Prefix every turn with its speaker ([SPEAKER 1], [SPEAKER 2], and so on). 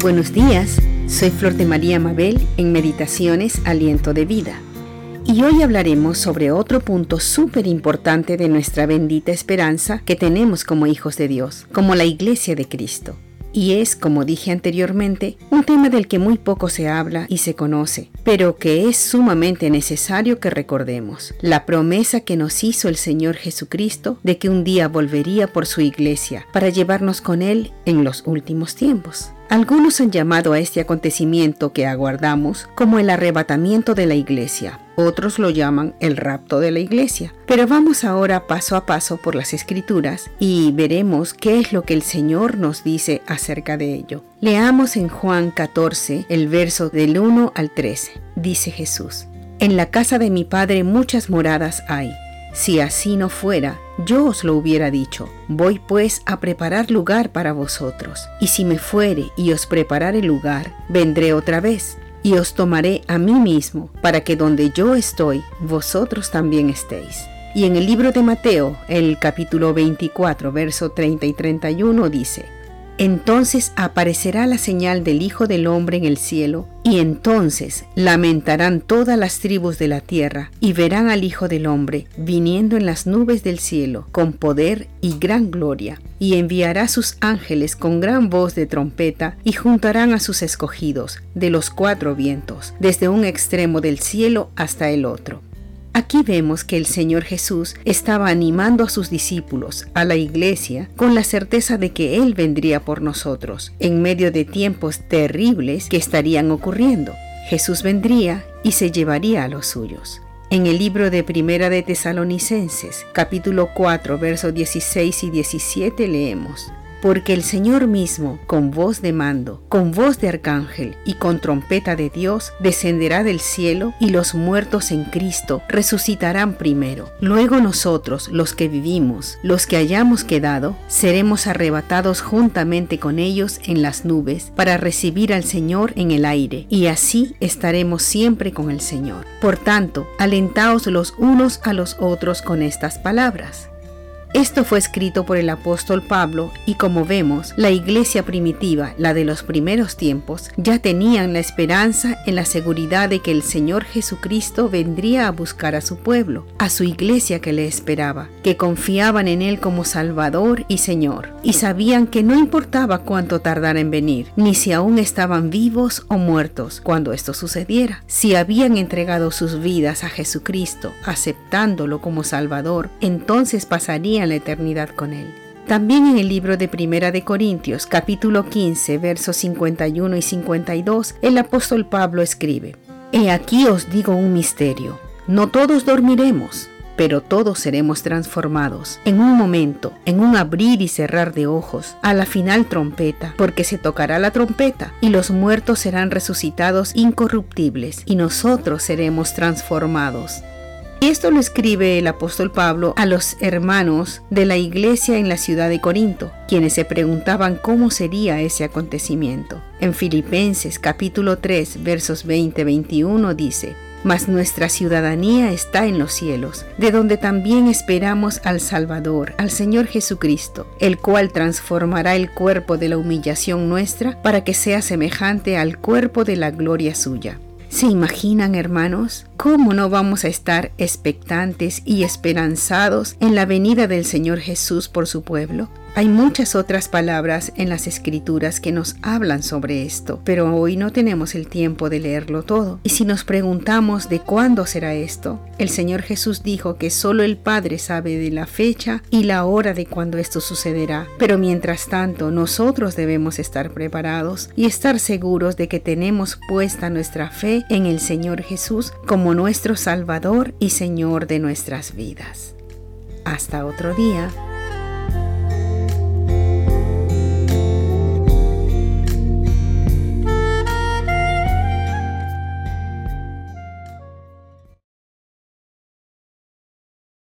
[SPEAKER 1] Buenos días, soy Flor de María Mabel en Meditaciones Aliento de Vida. Y hoy hablaremos sobre otro punto súper importante de nuestra bendita esperanza que tenemos como hijos de Dios, como la Iglesia de Cristo y es, como dije anteriormente, un tema del que muy poco se habla y se conoce, pero que es sumamente necesario que recordemos, la promesa que nos hizo el Señor Jesucristo de que un día volvería por su iglesia para llevarnos con Él en los últimos tiempos. Algunos han llamado a este acontecimiento que aguardamos como el arrebatamiento de la iglesia, otros lo llaman el rapto de la iglesia. Pero vamos ahora paso a paso por las escrituras y veremos qué es lo que el Señor nos dice acerca de ello. Leamos en Juan 14 el verso del 1 al 13. Dice Jesús, En la casa de mi Padre muchas moradas hay. Si así no fuera, yo os lo hubiera dicho. Voy pues a preparar lugar para vosotros. Y si me fuere y os preparare lugar, vendré otra vez y os tomaré a mí mismo, para que donde yo estoy, vosotros también estéis. Y en el libro de Mateo, el capítulo 24, verso 30 y 31 dice, entonces aparecerá la señal del Hijo del Hombre en el cielo, y entonces lamentarán todas las tribus de la tierra, y verán al Hijo del Hombre viniendo en las nubes del cielo, con poder y gran gloria, y enviará sus ángeles con gran voz de trompeta, y juntarán a sus escogidos de los cuatro vientos, desde un extremo del cielo hasta el otro. Aquí vemos que el Señor Jesús estaba animando a sus discípulos, a la iglesia, con la certeza de que Él vendría por nosotros, en medio de tiempos terribles que estarían ocurriendo. Jesús vendría y se llevaría a los suyos. En el libro de Primera de Tesalonicenses, capítulo 4, versos 16 y 17 leemos, porque el Señor mismo, con voz de mando, con voz de arcángel y con trompeta de Dios, descenderá del cielo y los muertos en Cristo resucitarán primero. Luego nosotros, los que vivimos, los que hayamos quedado, seremos arrebatados juntamente con ellos en las nubes para recibir al Señor en el aire, y así estaremos siempre con el Señor. Por tanto, alentaos los unos a los otros con estas palabras. Esto fue escrito por el apóstol Pablo y como vemos, la iglesia primitiva, la de los primeros tiempos, ya tenían la esperanza en la seguridad de que el Señor Jesucristo vendría a buscar a su pueblo, a su iglesia que le esperaba, que confiaban en Él como Salvador y Señor, y sabían que no importaba cuánto tardara en venir, ni si aún estaban vivos o muertos cuando esto sucediera. Si habían entregado sus vidas a Jesucristo, aceptándolo como Salvador, entonces pasarían la eternidad con Él. También en el libro de Primera de Corintios, capítulo 15, versos 51 y 52, el apóstol Pablo escribe, He aquí os digo un misterio, no todos dormiremos, pero todos seremos transformados en un momento, en un abrir y cerrar de ojos, a la final trompeta, porque se tocará la trompeta y los muertos serán resucitados incorruptibles y nosotros seremos transformados. Esto lo escribe el apóstol Pablo a los hermanos de la iglesia en la ciudad de Corinto, quienes se preguntaban cómo sería ese acontecimiento. En Filipenses capítulo 3 versos 20-21 dice, mas nuestra ciudadanía está en los cielos, de donde también esperamos al Salvador, al Señor Jesucristo, el cual transformará el cuerpo de la humillación nuestra para que sea semejante al cuerpo de la gloria suya ¿Se imaginan, hermanos, cómo no vamos a estar expectantes y esperanzados en la venida del Señor Jesús por su pueblo? Hay muchas otras palabras en las escrituras que nos hablan sobre esto, pero hoy no tenemos el tiempo de leerlo todo. Y si nos preguntamos de cuándo será esto, el Señor Jesús dijo que solo el Padre sabe de la fecha y la hora de cuando esto sucederá. Pero mientras tanto, nosotros debemos estar preparados y estar seguros de que tenemos puesta nuestra fe en el Señor Jesús nuestro Salvador y Señor de nuestras vidas. Hasta otro día.